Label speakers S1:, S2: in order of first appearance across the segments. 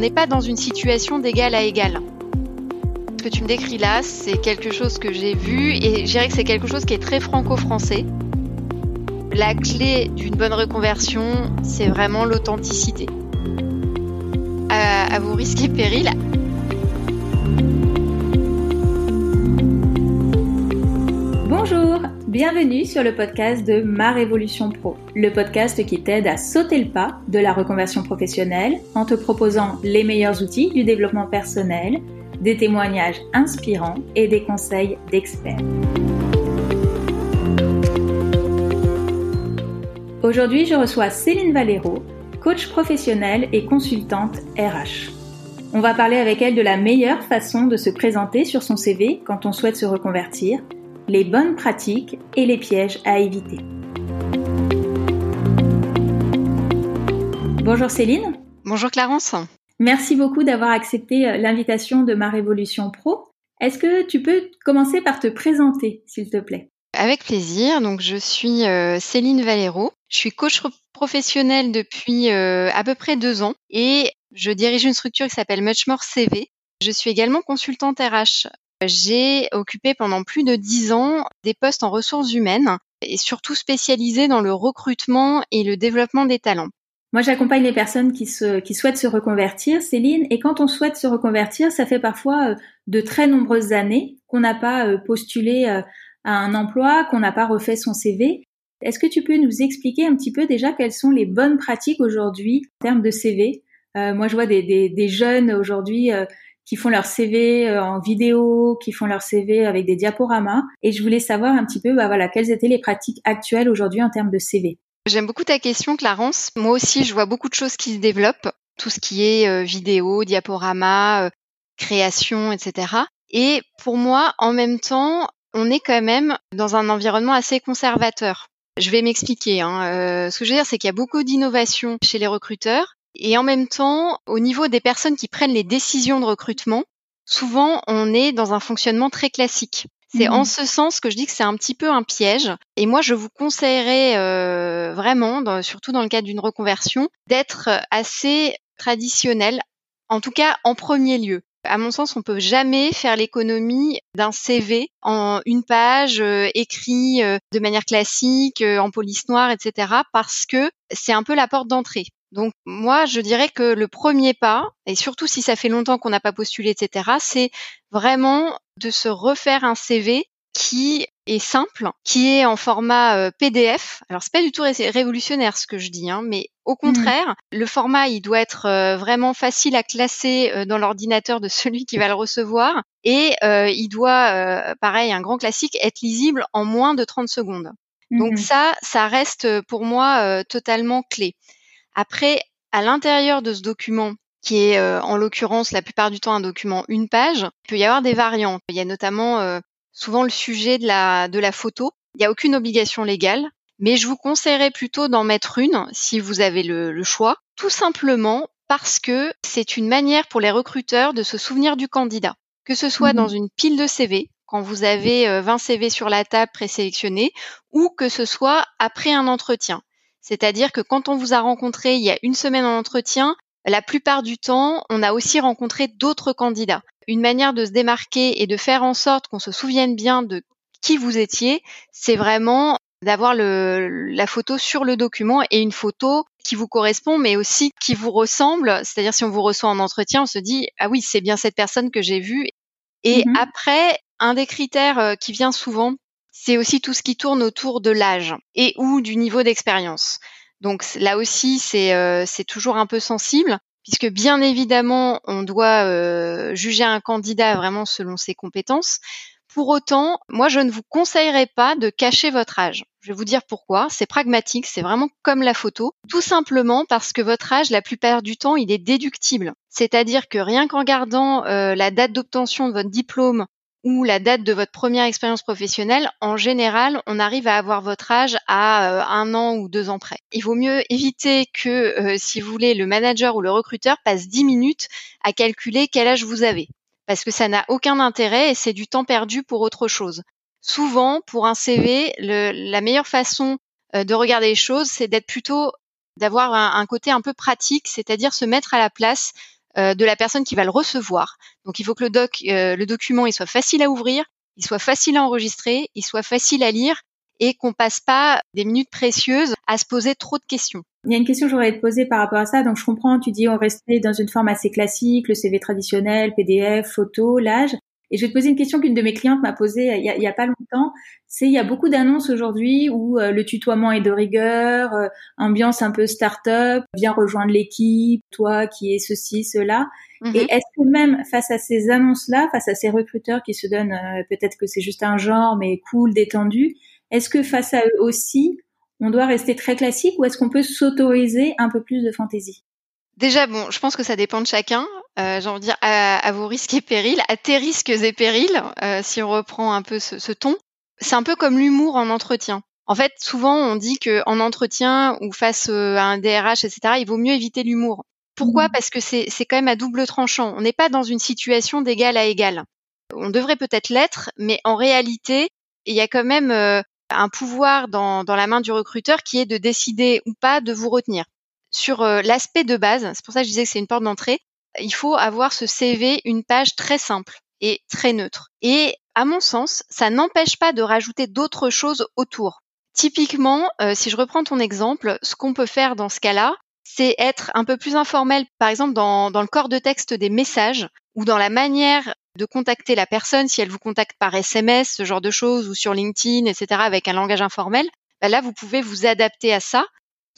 S1: On n'est pas dans une situation d'égal à égal. Ce que tu me décris là, c'est quelque chose que j'ai vu et je dirais que c'est quelque chose qui est très franco-français. La clé d'une bonne reconversion, c'est vraiment l'authenticité. À, à vos risques et périls,
S2: bienvenue sur le podcast de Ma Révolution Pro, le podcast qui t'aide à sauter le pas de la reconversion professionnelle en te proposant les meilleurs outils du développement personnel, des témoignages inspirants et des conseils d'experts. Aujourd'hui, je reçois Céline Valero, coach professionnelle et consultante RH. On va parler avec elle de la meilleure façon de se présenter sur son CV quand on souhaite se reconvertir les bonnes pratiques et les pièges à éviter. Bonjour Céline.
S1: Bonjour Clarence.
S2: Merci beaucoup d'avoir accepté euh, l'invitation de ma Révolution Pro. Est-ce que tu peux commencer par te présenter, s'il te plaît?
S1: Avec plaisir. Donc, je suis euh, Céline Valero. Je suis coach professionnel depuis euh, à peu près deux ans et je dirige une structure qui s'appelle Muchmore CV. Je suis également consultante RH j'ai occupé pendant plus de dix ans des postes en ressources humaines et surtout spécialisée dans le recrutement et le développement des talents.
S2: Moi, j'accompagne les personnes qui, se, qui souhaitent se reconvertir, Céline, et quand on souhaite se reconvertir, ça fait parfois euh, de très nombreuses années qu'on n'a pas euh, postulé euh, à un emploi, qu'on n'a pas refait son CV. Est-ce que tu peux nous expliquer un petit peu déjà quelles sont les bonnes pratiques aujourd'hui en termes de CV Moi, je vois des, des, des jeunes aujourd'hui qui font leur CV euh, en vidéo, qui font leur CV avec des diaporamas. Et je voulais savoir un petit peu, bah voilà, quelles étaient les pratiques actuelles aujourd'hui en termes de CV.
S1: J'aime beaucoup ta question, Clarence. Moi aussi, je vois beaucoup de choses qui se développent, tout ce qui est euh, vidéo, diaporama, euh, création, etc. Et pour moi, en même temps, on est quand même dans un environnement assez conservateur. Je vais m'expliquer. Hein. ce que je veux dire, c'est qu'il y a beaucoup d'innovation chez les recruteurs, et en même temps, au niveau des personnes qui prennent les décisions de recrutement, souvent on est dans un fonctionnement très classique. C'est en mmh. ce sens que je dis que c'est un petit peu un piège. Et moi, je vous conseillerais euh, vraiment, surtout dans le cadre d'une reconversion, d'être assez traditionnel, en tout cas en premier lieu. À mon sens, on peut jamais faire l'économie d'un CV en une page euh, écrit euh, de manière classique, en police noire, etc. Parce que c'est un peu la porte d'entrée. Donc moi, je dirais que le premier pas, et surtout si ça fait longtemps qu'on n'a pas postulé, etc., c'est vraiment de se refaire un CV qui est simple, qui est en format euh, PDF. Alors c'est pas du tout révolutionnaire ce que je dis, hein, mais au mmh. contraire, le format il doit être euh, vraiment facile à classer euh, dans l'ordinateur de celui qui va le recevoir et il doit, pareil, un grand classique, être lisible en moins de 30 secondes. Donc mmh ça, ça reste pour moi totalement clé. Après, à l'intérieur de ce document, qui est euh, en l'occurrence la plupart du temps un document une page, il peut y avoir des variantes. Il y a notamment euh, souvent le sujet de la, de la photo. Il n'y a aucune obligation légale, mais je vous conseillerais plutôt d'en mettre une si vous avez le, le choix, tout simplement parce que c'est une manière pour les recruteurs de se souvenir du candidat, que ce soit dans mmh une pile de CV, quand vous avez 20 euh, CV sur la table présélectionnés, ou que ce soit après un entretien. C'est-à-dire que quand on vous a rencontré il y a une semaine en entretien, la plupart du temps, on a aussi rencontré d'autres candidats. Une manière de se démarquer et de faire en sorte qu'on se souvienne bien de qui vous étiez, c'est vraiment d'avoir la photo sur le document et une photo qui vous correspond, mais aussi qui vous ressemble. C'est-à-dire si on vous reçoit en entretien, on se dit ah oui c'est bien cette personne que j'ai vue. Et mm-hmm. après, un des critères euh, qui vient souvent, c'est aussi tout ce qui tourne autour de l'âge et ou du niveau d'expérience. Donc là aussi, c'est euh, toujours un peu sensible, puisque bien évidemment, on doit euh, juger un candidat vraiment selon ses compétences. Pour autant, moi, je ne vous conseillerais pas de cacher votre âge. Je vais vous dire pourquoi. C'est pragmatique, c'est vraiment comme la photo. Tout simplement parce que votre âge, la plupart du temps, il est déductible. C'est-à-dire que rien qu'en gardant euh, la date d'obtention de votre diplôme ou la date de votre première expérience professionnelle, en général, on arrive à avoir votre âge à euh, un an ou deux ans près. Il vaut mieux éviter que, euh, si vous voulez, le manager ou le recruteur passe dix minutes à calculer quel âge vous avez, parce que ça n'a aucun intérêt et c'est du temps perdu pour autre chose. Souvent, pour un CV, la meilleure façon euh, de regarder les choses, c'est d'être plutôt d'avoir un, côté un peu pratique, c'est-à-dire se mettre à la place de la personne qui va le recevoir. Donc il faut que le doc, le document, il soit facile à ouvrir, il soit facile à enregistrer, il soit facile à lire et qu'on passe pas des minutes précieuses à se poser trop de questions.
S2: Il y a une question que j'aurais te poser par rapport à ça. Donc, je comprends, tu dis on restait dans une forme assez classique, le CV traditionnel, PDF, photo, l'âge. Et je vais te poser une question qu'une de mes clientes m'a posée il y a, il y a pas longtemps. C'est il y a beaucoup d'annonces aujourd'hui où euh, le tutoiement est de rigueur, euh, ambiance un peu start-up, viens rejoindre l'équipe, toi qui es ceci, cela. Mhm. Et est-ce que même face à ces annonces-là, face à ces recruteurs qui se donnent, euh, peut-être que c'est juste un genre, mais cool, détendu, est-ce que face à eux aussi, on doit rester très classique ou est-ce qu'on peut s'autoriser un peu plus de fantaisie?
S1: Déjà, bon, je pense que ça dépend de chacun. Euh, J'ai envie de dire à, vos risques et périls, à tes risques et périls, euh, si on reprend un peu ce, ton. C'est un peu comme l'humour en entretien. En fait, souvent, on dit que en entretien ou face euh, à un DRH, etc., il vaut mieux éviter l'humour. Pourquoi? Mmh. Parce que c'est quand même à double tranchant. On n'est pas dans une situation d'égal à égal. On devrait peut-être l'être, mais en réalité, il y a quand même euh, un pouvoir dans, dans, la main du recruteur qui est de décider ou pas de vous retenir. Sur euh, l'aspect de base, c'est pour ça que je disais que c'est une porte d'entrée, il faut avoir ce CV, une page très simple et très neutre. Et à mon sens, ça n'empêche pas de rajouter d'autres choses autour. Typiquement, euh, si je reprends ton exemple, ce qu'on peut faire dans ce cas-là, c'est être un peu plus informel, par exemple dans, dans, le corps de texte des messages ou dans la manière de contacter la personne si elle vous contacte par SMS, ce genre de choses, ou sur LinkedIn, etc., avec un langage informel. Bah là, vous pouvez vous adapter à ça.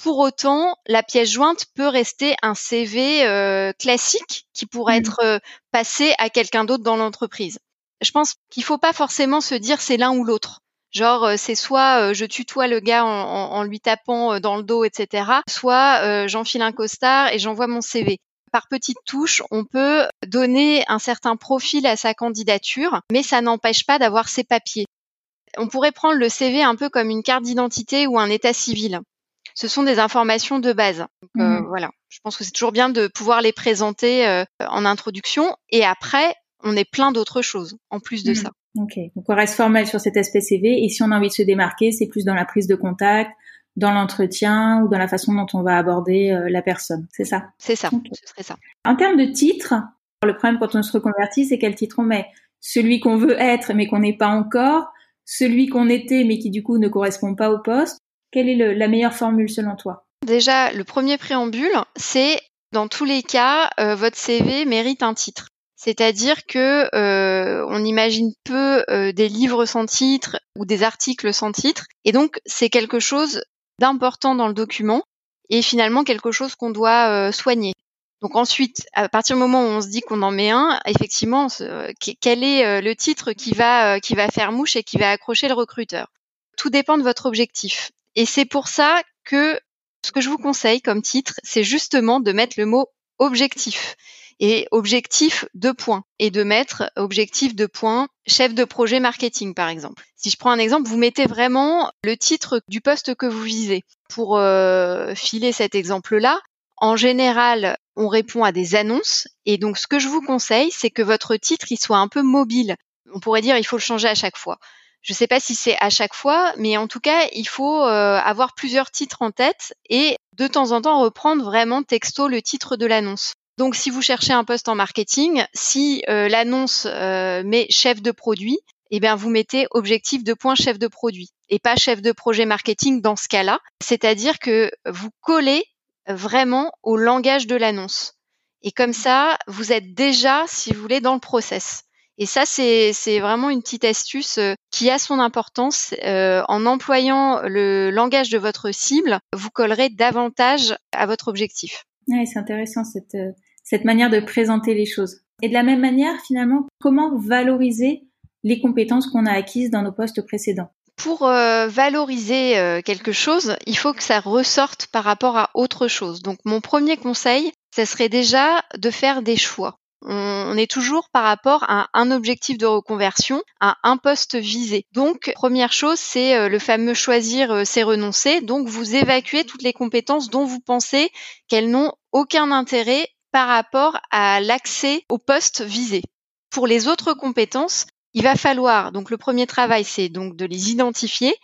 S1: Pour autant, la pièce jointe peut rester un CV euh, classique qui pourrait mmh. être euh, passé à quelqu'un d'autre dans l'entreprise. Je pense qu'il faut pas forcément se dire c'est l'un ou l'autre. Genre euh, c'est soit je tutoie le gars en, en, lui tapant dans le dos, etc. Soit j'enfile un costard et j'envoie mon CV par petites touches, on peut donner un certain profil à sa candidature, mais ça n'empêche pas d'avoir ses papiers. On pourrait prendre le CV un peu comme une carte d'identité ou un état civil. Ce sont des informations de base. Donc, euh, mmh. voilà, je pense que c'est toujours bien de pouvoir les présenter euh, en introduction et après, on est plein d'autres choses en plus de mmh. ça.
S2: Ok, donc on reste formel sur cet aspect CV et si on a envie de se démarquer, c'est plus dans la prise de contact, dans l'entretien ou dans la façon dont on va aborder euh, la personne. C'est ça?
S1: C'est ça, ce serait ça.
S2: En termes de titre, le problème quand on se reconvertit, c'est quel titre on met? Celui qu'on veut être mais qu'on n'est pas encore, celui qu'on était mais qui du coup ne correspond pas au poste. Quelle est la meilleure formule selon toi?
S1: Déjà, le premier préambule, c'est dans tous les cas, euh, votre CV mérite un titre. C'est-à-dire que euh, on imagine peu des livres sans titre ou des articles sans titre, et donc c'est quelque chose d'important dans le document et finalement quelque chose qu'on doit euh, soigner. Donc ensuite, à partir du moment où on se dit qu'on en met un, effectivement, quel est euh, le titre qui va euh, qui va faire mouche et qui va accrocher le recruteur? Tout dépend de votre objectif. Et c'est pour ça que ce que je vous conseille comme titre, c'est justement de mettre le mot objectif et objectif de points et de mettre objectif de points chef de projet marketing par exemple. Si je prends un exemple, vous mettez vraiment le titre du poste que vous visez. Pour euh, filer cet exemple-là, en général, on répond à des annonces et donc ce que je vous conseille, c'est que votre titre il soit un peu mobile. On pourrait dire il faut le changer à chaque fois. Je ne sais pas si c'est à chaque fois, mais en tout cas, il faut euh, avoir plusieurs titres en tête et de temps en temps reprendre vraiment texto le titre de l'annonce. Donc, si vous cherchez un poste en marketing, si euh, l'annonce euh, met chef de produit, eh bien, vous mettez objectif de point chef de produit et pas chef de projet marketing dans ce cas-là. C'est-à-dire que vous collez vraiment au langage de l'annonce. Et comme ça, vous êtes déjà, si vous voulez, dans le process. Et ça, c'est vraiment une petite astuce euh, qui a son importance. en employant le langage de votre cible, vous collerez davantage à votre objectif.
S2: Oui, c'est intéressant cette, euh, cette manière de présenter les choses. Et de la même manière, finalement, comment valoriser les compétences qu'on a acquises dans nos postes précédents?
S1: Pour euh, valoriser euh, quelque chose, il faut que ça ressorte par rapport à autre chose. Donc mon premier conseil, ce serait déjà de faire des choix. On est toujours par rapport à un objectif de reconversion, à un poste visé. Donc, première chose, c'est euh, le fameux choisir, euh, c'est renoncer. Donc, vous évacuez toutes les compétences dont vous pensez qu'elles n'ont aucun intérêt par rapport à l'accès au poste visé. Pour les autres compétences, il va falloir, donc le premier travail, c'est donc de les identifier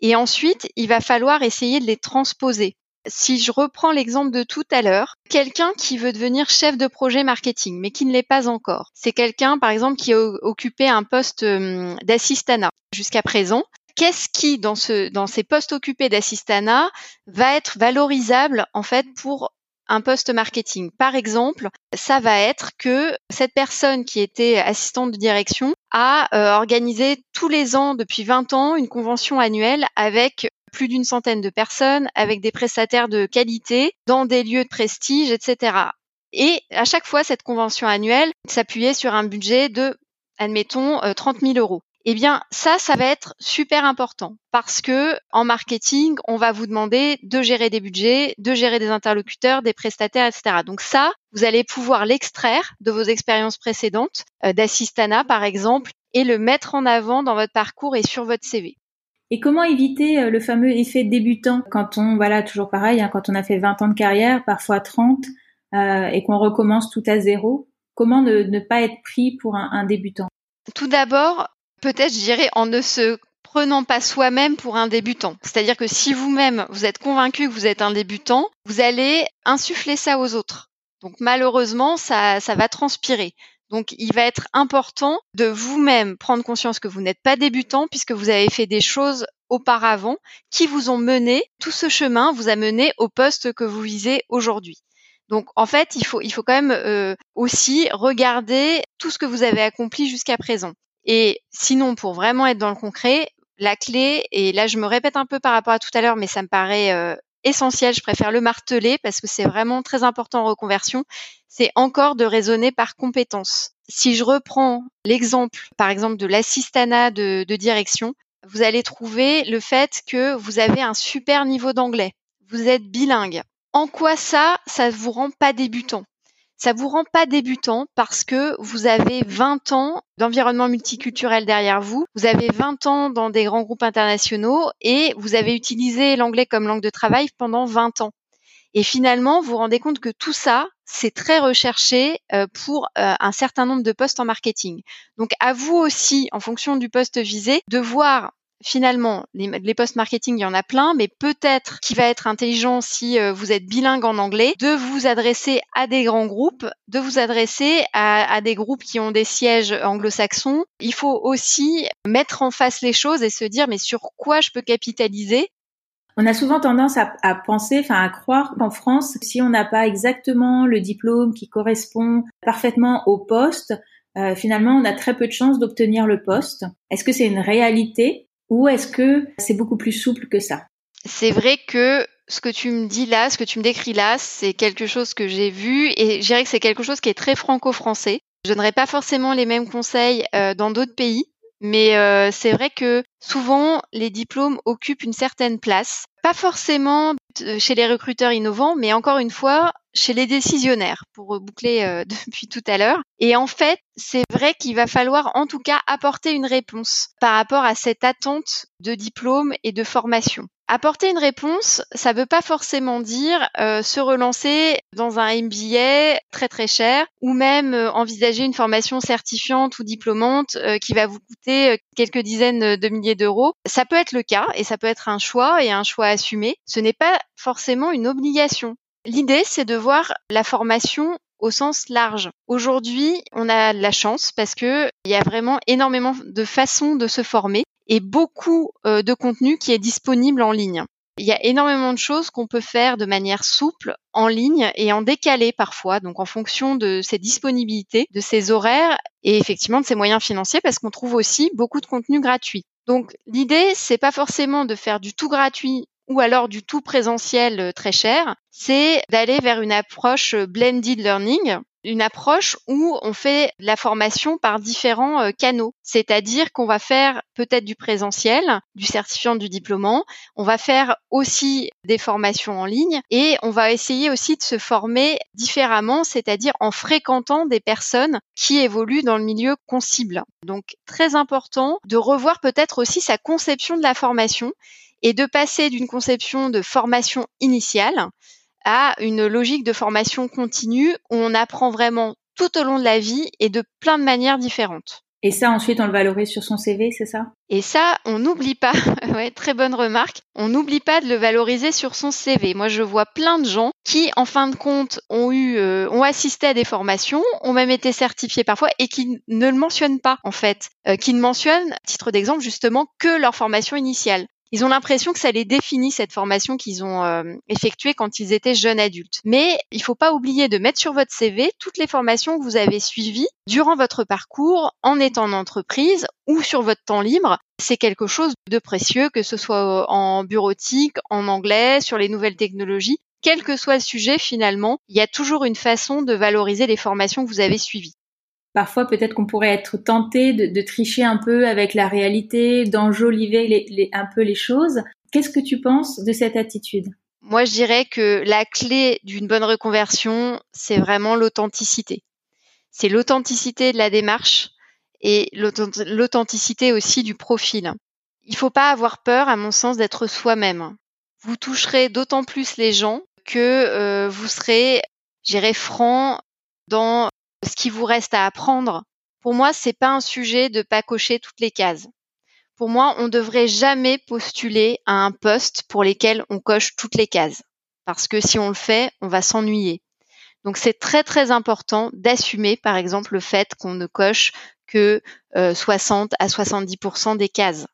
S1: et ensuite, il va falloir essayer de les transposer Si je reprends l'exemple de tout à l'heure, quelqu'un qui veut devenir chef de projet marketing, mais qui ne l'est pas encore, c'est quelqu'un, par exemple, qui a occupé un poste hum, d'assistanat jusqu'à présent. Qu'est-ce qui, dans, ce, dans ces postes occupés d'assistanat, va être valorisable en fait pour un poste marketing? Par exemple, ça va être que cette personne qui était assistante de direction a euh, organisé tous les ans depuis 20 ans une convention annuelle avec plus d'une centaine de personnes, avec des prestataires de qualité, dans des lieux de prestige, etc. Et à chaque fois, cette convention annuelle s'appuyait sur un budget de, admettons, 30 euh, 000 euros. Eh bien, ça, ça va être super important parce que en marketing, on va vous demander de gérer des budgets, de gérer des interlocuteurs, des prestataires, etc. Donc ça, vous allez pouvoir l'extraire de vos expériences précédentes, euh, d'assistana par exemple, et le mettre en avant dans votre parcours et sur votre CV.
S2: Et comment éviter euh, le fameux effet débutant quand on, voilà, toujours pareil, hein, quand on a fait 20 ans de carrière, parfois 30, euh, et qu'on recommence tout à zéro? Comment ne, pas être pris pour un débutant?
S1: Tout d'abord, peut-être, je dirais, en ne se prenant pas soi-même pour un débutant. C'est-à-dire que si vous-même, vous êtes convaincu que vous êtes un débutant, vous allez insuffler ça aux autres. Donc malheureusement, ça, ça va transpirer. Donc il va être important de vous-même prendre conscience que vous n'êtes pas débutant puisque vous avez fait des choses auparavant qui vous ont mené, tout ce chemin vous a mené au poste que vous visez aujourd'hui. Donc en fait, il faut, il faut quand même euh, aussi regarder tout ce que vous avez accompli jusqu'à présent. Et sinon, pour vraiment être dans le concret, la clé, et là je me répète un peu par rapport à tout à l'heure, mais ça me paraît euh, essentiel, je préfère le marteler parce que c'est vraiment très important en reconversion, c'est encore de raisonner par compétence. Si je reprends l'exemple, par exemple, de l'assistanat de, de direction, vous allez trouver le fait que vous avez un super niveau d'anglais. Vous êtes bilingue. En quoi ça, ça vous rend pas débutant? Ça vous rend pas débutant parce que vous avez 20 ans d'environnement multiculturel derrière vous, vous avez 20 ans dans des grands groupes internationaux et vous avez utilisé l'anglais comme langue de travail pendant 20 ans. Et finalement, vous vous rendez compte que tout ça, c'est très recherché euh, pour euh, un certain nombre de postes en marketing. Donc à vous aussi, en fonction du poste visé, de voir finalement, les, postes marketing, il y en a plein, mais peut-être qu'il va être intelligent si euh, vous êtes bilingue en anglais, de vous adresser à des grands groupes, de vous adresser à, des groupes qui ont des sièges anglo-saxons. Il faut aussi mettre en face les choses et se dire, mais sur quoi je peux capitaliser?
S2: On a souvent tendance à, à penser, enfin à croire qu'en France, si on n'a pas exactement le diplôme qui correspond parfaitement au poste, euh, finalement, on a très peu de chances d'obtenir le poste. Est-ce que c'est une réalité? Ou est-ce que c'est beaucoup plus souple que ça?
S1: C'est vrai que ce que tu me dis là, ce que tu me décris là, c'est quelque chose que j'ai vu et je dirais que c'est quelque chose qui est très franco-français. Je donnerai pas forcément les mêmes conseils euh, dans d'autres pays, mais euh, c'est vrai que souvent les diplômes occupent une certaine place, pas forcément chez les recruteurs innovants, mais encore une fois chez les décisionnaires, pour boucler euh, depuis tout à l'heure. Et en fait, c'est vrai qu'il va falloir en tout cas apporter une réponse par rapport à cette attente de diplôme et de formation. Apporter une réponse, ça ne veut pas forcément dire euh, se relancer dans un MBA très très cher ou même euh, envisager une formation certifiante ou diplômante qui va vous coûter quelques dizaines de milliers d'euros. Ça peut être le cas et ça peut être un choix et un choix assumé. Ce n'est pas forcément une obligation. L'idée, c'est de voir la formation au sens large. Aujourd'hui, on a la chance parce que il y a vraiment énormément de façons de se former et beaucoup euh, de contenu qui est disponible en ligne. Il y a énormément de choses qu'on peut faire de manière souple, en ligne et en décalé parfois, donc en fonction de ses disponibilités, de ses horaires et effectivement de ses moyens financiers parce qu'on trouve aussi beaucoup de contenu gratuit. Donc l'idée, c'est pas forcément de faire du tout gratuit ou alors du tout présentiel euh, très cher, c'est d'aller vers une approche euh, blended learning, une approche où on fait la formation par différents euh, canaux. C'est-à-dire qu'on va faire peut-être du présentiel, du certifiant du diplômant, on va faire aussi des formations en ligne et on va essayer aussi de se former différemment, c'est-à-dire en fréquentant des personnes qui évoluent dans le milieu qu'on cible. Donc très important de revoir peut-être aussi sa conception de la formation et de passer d'une conception de formation initiale à une logique de formation continue où on apprend vraiment tout au long de la vie et de plein de manières différentes.
S2: Et ça, ensuite, on le valorise sur son CV, c'est ça?
S1: Et ça, on n'oublie pas. ouais, très bonne remarque. On n'oublie pas de le valoriser sur son CV. Moi, je vois plein de gens qui, en fin de compte, ont eu, euh, ont assisté à des formations, ont même été certifiés parfois et qui ne le mentionnent pas, en fait, euh, qui ne mentionnent, à titre d'exemple, justement, que leur formation initiale. Ils ont l'impression que ça les définit cette formation qu'ils ont euh, effectuée quand ils étaient jeunes adultes. Mais il faut pas oublier de mettre sur votre CV toutes les formations que vous avez suivies durant votre parcours en étant en entreprise ou sur votre temps libre. C'est quelque chose de précieux, que ce soit en bureautique, en anglais, sur les nouvelles technologies. Quel que soit le sujet, finalement, il y a toujours une façon de valoriser les formations que vous avez suivies
S2: parfois peut-être qu'on pourrait être tenté de, tricher un peu avec la réalité, d'enjoliver un peu les choses. Qu'est-ce que tu penses de cette attitude?
S1: Moi, je dirais que la clé d'une bonne reconversion, c'est vraiment l'authenticité. C'est l'authenticité de la démarche et l'authenticité aussi du profil. Il ne faut pas avoir peur, à mon sens, d'être soi-même. Vous toucherez d'autant plus les gens que euh, vous serez, j'irai franc dans ce qui vous reste à apprendre. Pour moi, c'est pas un sujet de pas cocher toutes les cases. Pour moi, on ne devrait jamais postuler à un poste pour lesquels on coche toutes les cases. Parce que si on le fait, on va s'ennuyer. Donc c'est très très important d'assumer par exemple le fait qu'on ne coche que 60 euh, à 70% des cases.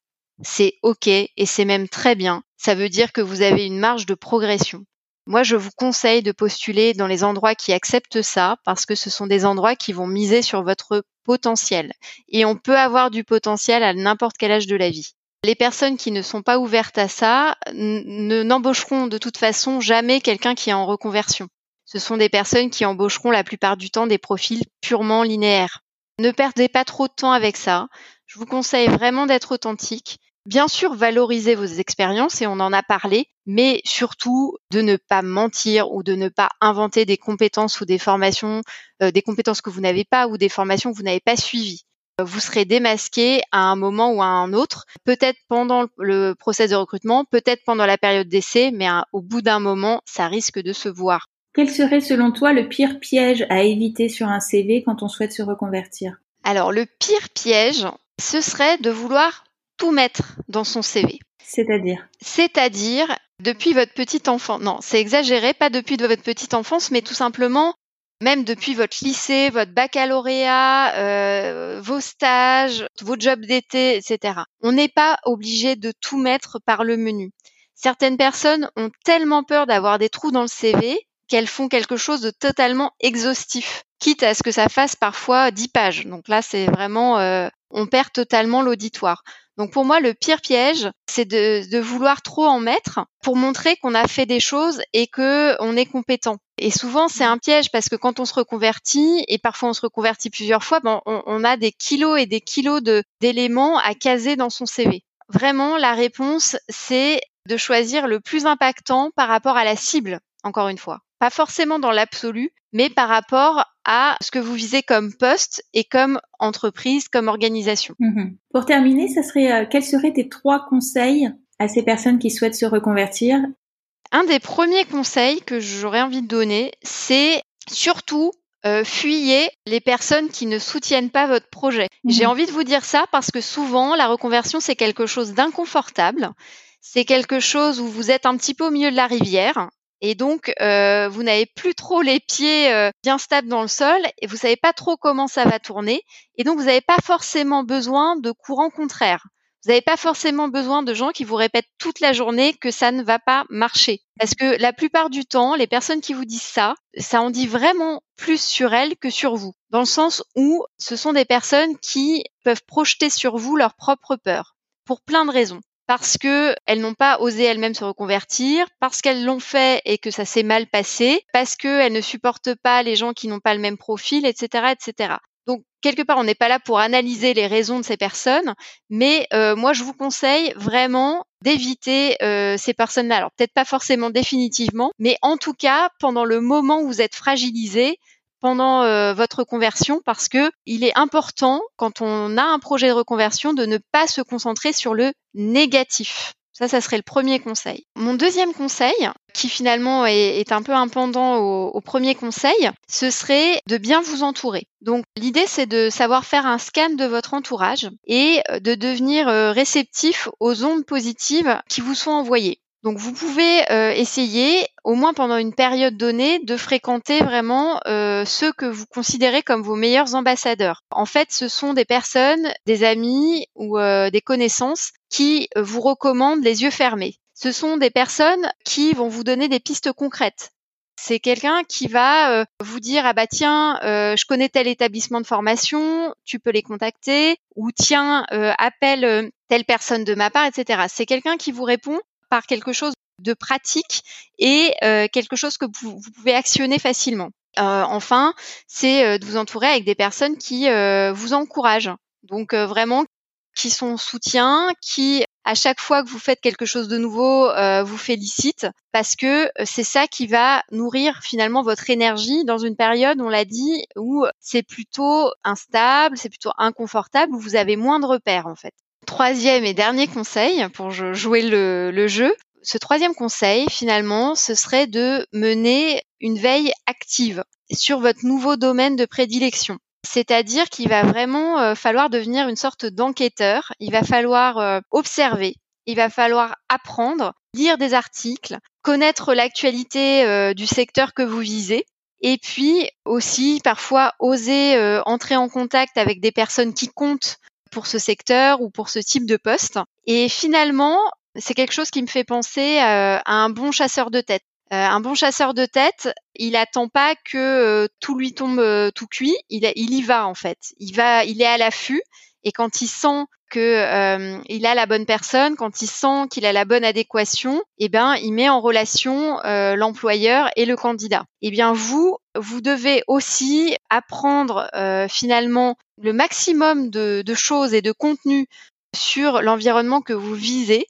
S1: C'est OK et c'est même très bien. Ça veut dire que vous avez une marge de progression. Moi, je vous conseille de postuler dans les endroits qui acceptent ça parce que ce sont des endroits qui vont miser sur votre potentiel. Et on peut avoir du potentiel à n'importe quel âge de la vie. Les personnes qui ne sont pas ouvertes à ça ne n'embaucheront de toute façon jamais quelqu'un qui est en reconversion. Ce sont des personnes qui embaucheront la plupart du temps des profils purement linéaires. Ne perdez pas trop de temps avec ça. Je vous conseille vraiment d'être authentique Bien sûr, valoriser vos expériences, et on en a parlé, mais surtout de ne pas mentir ou de ne pas inventer des compétences ou des formations, euh, des compétences que vous n'avez pas ou des formations que vous n'avez pas suivies. Euh, vous serez démasqué à un moment ou à un autre, peut-être pendant le process de recrutement, peut-être pendant la période d'essai, mais au bout d'un moment, ça risque de se voir.
S2: Quel serait selon toi le pire piège à éviter sur un CV quand on souhaite se reconvertir?
S1: Alors le pire piège, ce serait de vouloir tout mettre dans son CV.
S2: C'est-à-dire?
S1: C'est-à-dire depuis votre petite enfance. Non, c'est exagéré, pas depuis votre petite enfance, mais tout simplement même depuis votre lycée, votre baccalauréat, euh, vos stages, vos jobs d'été, etc. On n'est pas obligé de tout mettre par le menu. Certaines personnes ont tellement peur d'avoir des trous dans le CV qu'elles font quelque chose de totalement exhaustif, quitte à ce que ça fasse parfois 10 pages. Donc là, c'est vraiment, euh, on perd totalement l'auditoire. Donc pour moi, le pire piège, c'est de, vouloir trop en mettre pour montrer qu'on a fait des choses et que on est compétent. Et souvent, c'est un piège parce que quand on se reconvertit, et parfois on se reconvertit plusieurs fois, ben, on, a des kilos et des kilos d'éléments à caser dans son CV. Vraiment, la réponse, c'est de choisir le plus impactant par rapport à la cible, encore une fois. Pas forcément dans l'absolu, mais par rapport à ce que vous visez comme poste et comme entreprise, comme organisation.
S2: Mhm. Pour terminer, ça serait euh, quels seraient tes trois conseils à ces personnes qui souhaitent se reconvertir?
S1: Un des premiers conseils que j'aurais envie de donner, c'est surtout euh, fuyez les personnes qui ne soutiennent pas votre projet. Mhm. J'ai envie de vous dire ça parce que souvent, la reconversion, c'est quelque chose d'inconfortable. C'est quelque chose où vous êtes un petit peu au milieu de la rivière et donc, euh, vous n'avez plus trop les pieds euh, bien stables dans le sol et vous savez pas trop comment ça va tourner. Et donc, vous n'avez pas forcément besoin de courants contraires. Vous n'avez pas forcément besoin de gens qui vous répètent toute la journée que ça ne va pas marcher. Parce que la plupart du temps, les personnes qui vous disent ça, ça en dit vraiment plus sur elles que sur vous. Dans le sens où ce sont des personnes qui peuvent projeter sur vous leurs propres peurs. Pour plein de raisons parce que elles n'ont pas osé elles-mêmes se reconvertir, parce qu'elles l'ont fait et que ça s'est mal passé, parce qu'elles ne supportent pas les gens qui n'ont pas le même profil, etc., etc. Donc quelque part, on n'est pas là pour analyser les raisons de ces personnes, mais euh, moi je vous conseille vraiment d'éviter euh, ces personnes-là. Alors peut-être pas forcément définitivement, mais en tout cas pendant le moment où vous êtes fragilisé, pendant euh, votre conversion parce que il est important quand on a un projet de reconversion de ne pas se concentrer sur le négatif. Ça, ça serait le premier conseil. Mon deuxième conseil, qui finalement est, un peu un pendant au, premier conseil, ce serait de bien vous entourer. Donc l'idée, c'est de savoir faire un scan de votre entourage et de devenir euh, réceptif aux ondes positives qui vous sont envoyées. Donc vous pouvez euh, essayer, au moins pendant une période donnée, de fréquenter vraiment euh, ceux que vous considérez comme vos meilleurs ambassadeurs. En fait, ce sont des personnes, des amis ou euh, des connaissances qui vous recommandent les yeux fermés. Ce sont des personnes qui vont vous donner des pistes concrètes. C'est quelqu'un qui va vous dire ah bah tiens je connais tel établissement de formation, tu peux les contacter ou tiens appelle telle personne de ma part, etc. C'est quelqu'un qui vous répond par quelque chose de pratique et euh, quelque chose que vous, pouvez actionner facilement. Euh, enfin, c'est euh, de vous entourer avec des personnes qui vous encouragent. Donc vraiment qui sont soutien, qui à chaque fois que vous faites quelque chose de nouveau, vous félicitent parce que c'est ça qui va nourrir finalement votre énergie dans une période, on l'a dit, où c'est plutôt instable, c'est plutôt inconfortable, où vous avez moins de repères en fait. Troisième et dernier conseil pour jouer le, jeu. Ce troisième conseil, finalement, ce serait de mener une veille active sur votre nouveau domaine de prédilection. C'est-à-dire qu'il va vraiment euh, falloir devenir une sorte d'enquêteur. Il va falloir euh, observer. Il va falloir apprendre, lire des articles, connaître l'actualité euh, du secteur que vous visez. Et puis aussi parfois oser entrer en contact avec des personnes qui comptent pour ce secteur ou pour ce type de poste. Et finalement, c'est quelque chose qui me fait penser euh, à un bon chasseur de tête. Euh, un bon chasseur de tête, il attend pas que euh, tout lui tombe tout cuit. Il, il y va en fait. Il va, il est à l'affût. Et quand il sent que il a la bonne personne, quand il sent qu'il a la bonne adéquation, eh ben il met en relation l'employeur et le candidat. Eh bien vous, vous devez aussi apprendre finalement le maximum de, de, choses et de contenu sur l'environnement que vous visez.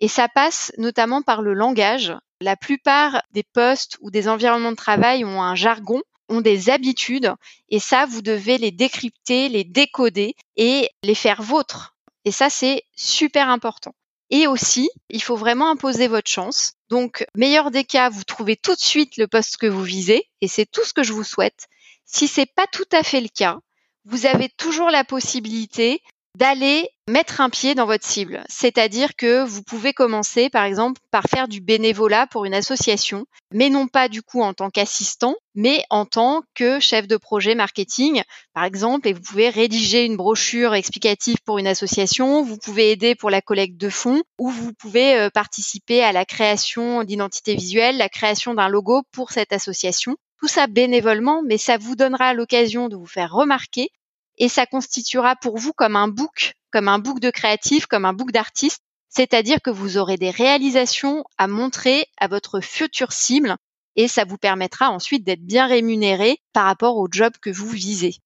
S1: Et ça passe notamment par le langage. La plupart des postes ou des environnements de travail ont un jargon, ont des habitudes, et ça, vous devez les décrypter, les décoder et les faire vôtres. Et ça, c'est super important. Et aussi, il faut vraiment imposer votre chance. Donc, meilleur des cas, vous trouvez tout de suite le poste que vous visez, et c'est tout ce que je vous souhaite. Si c'est pas tout à fait le cas, vous avez toujours la possibilité d'aller mettre un pied dans votre cible. C'est-à-dire que vous pouvez commencer, par exemple, par faire du bénévolat pour une association, mais non pas du coup en tant qu'assistant, mais en tant que chef de projet marketing, par exemple, et vous pouvez rédiger une brochure explicative pour une association, vous pouvez aider pour la collecte de fonds, ou vous pouvez euh, participer à la création d'identité visuelle, la création d'un logo pour cette association. Tout ça bénévolement, mais ça vous donnera l'occasion de vous faire remarquer et ça constituera pour vous comme un book, comme un book de créatif, comme un book d'artiste, c'est-à-dire que vous aurez des réalisations à montrer à votre future cible et ça vous permettra ensuite d'être bien rémunéré par rapport au job que vous visez.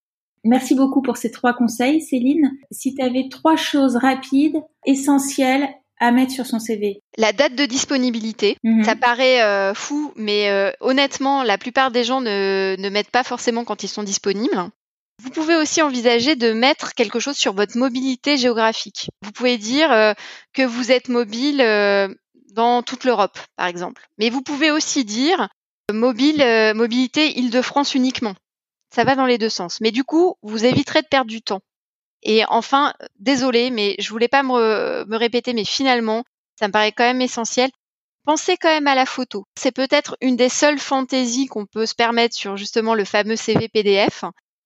S2: Merci beaucoup pour ces trois conseils, Céline. Si tu avais trois choses rapides, essentielles à mettre sur son CV
S1: La date de disponibilité. Mhm. Ça paraît euh, fou, mais euh, honnêtement, la plupart des gens ne, ne mettent pas forcément quand ils sont disponibles. Vous pouvez aussi envisager de mettre quelque chose sur votre mobilité géographique. Vous pouvez dire euh, que vous êtes mobile euh, dans toute l'Europe, par exemple. Mais vous pouvez aussi dire euh, mobile, mobilité Île-de-France uniquement. Ça va dans les deux sens. Mais du coup, vous éviterez de perdre du temps. Et enfin, désolé, mais je voulais pas me, me répéter, mais finalement, ça me paraît quand même essentiel. Pensez quand même à la photo. C'est peut-être une des seules fantaisies qu'on peut se permettre sur justement le fameux CV PDF.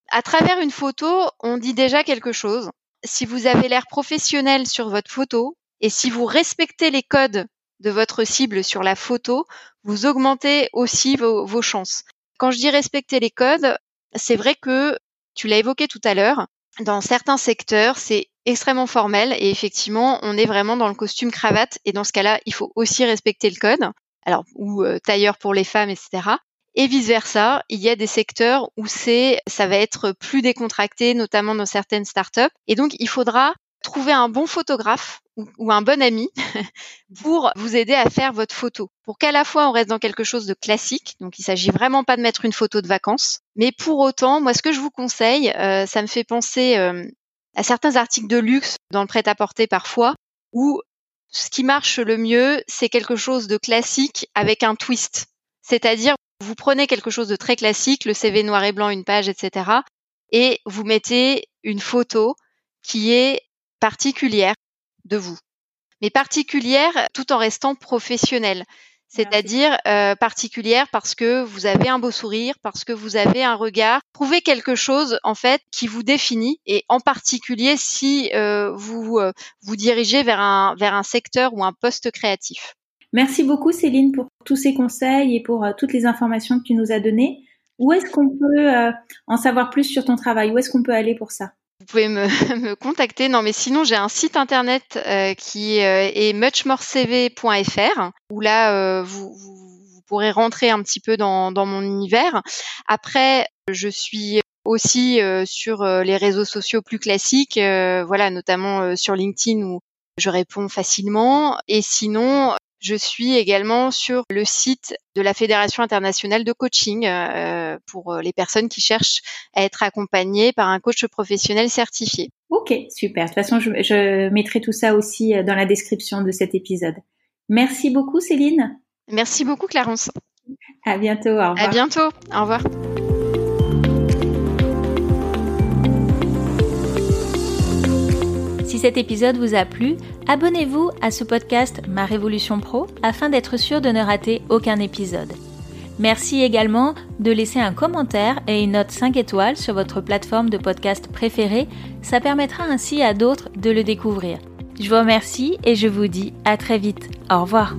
S1: À travers une photo, on dit déjà quelque chose. Si vous avez l'air professionnel sur votre photo et si vous respectez les codes de votre cible sur la photo, vous augmentez aussi vos, chances. Quand je dis respecter les codes, c'est vrai que tu l'as évoqué tout à l'heure, dans certains secteurs, c'est extrêmement formel et effectivement, on est vraiment dans le costume cravate et dans ce cas-là, il faut aussi respecter le code. Alors, ou euh, tailleur pour les femmes, etc et vice versa. Il y a des secteurs où c'est, ça va être plus décontracté, notamment dans certaines startups. Et donc, il faudra trouver un bon photographe ou, un bon ami pour vous aider à faire votre photo. Pour qu'à la fois on reste dans quelque chose de classique, donc il s'agit vraiment pas de mettre une photo de vacances, mais pour autant, moi ce que je vous conseille, euh, ça me fait penser euh, à certains articles de luxe dans le prêt-à-porter parfois, où Ce qui marche le mieux, c'est quelque chose de classique avec un twist. C'est-à-dire, vous prenez quelque chose de très classique, le CV noir et blanc, une page, etc., et vous mettez une photo qui est particulière de vous, mais particulière tout en restant professionnelle. C'est-à-dire euh, particulière parce que vous avez un beau sourire, parce que vous avez un regard. Trouvez quelque chose en fait qui vous définit et en particulier si euh, vous euh, vous dirigez vers un vers un secteur ou un poste créatif.
S2: Merci beaucoup Céline pour tous ces conseils et pour toutes les informations que tu nous as données. Où est-ce qu'on peut en savoir plus sur ton travail? Où est-ce qu'on peut aller pour ça?
S1: Vous pouvez me, me, contacter. Non, mais sinon, j'ai un site internet euh, qui euh, est muchmorecv.fr où là, euh, vous, vous, pourrez rentrer un petit peu dans, dans mon univers. Après, je suis aussi sur les réseaux sociaux plus classiques, voilà, notamment sur LinkedIn où je réponds facilement. Et sinon, je suis également sur le site de la Fédération internationale de coaching euh, pour euh, les personnes qui cherchent à être accompagnées par un coach professionnel certifié.
S2: Ok, super. De toute façon, je, je mettrai tout ça aussi euh, dans la description de cet épisode. Merci beaucoup, Céline.
S1: Merci beaucoup, Clarence.
S2: À bientôt. Au revoir.
S1: À bientôt. Au revoir.
S3: Cet épisode vous a plu, abonnez-vous à ce podcast Ma Révolution Pro afin d'être sûr de ne rater aucun épisode. Merci également de laisser un commentaire et une note 5 étoiles sur votre plateforme de podcast préférée, ça permettra ainsi à d'autres de le découvrir. Je vous remercie et je vous dis à très vite. Au revoir.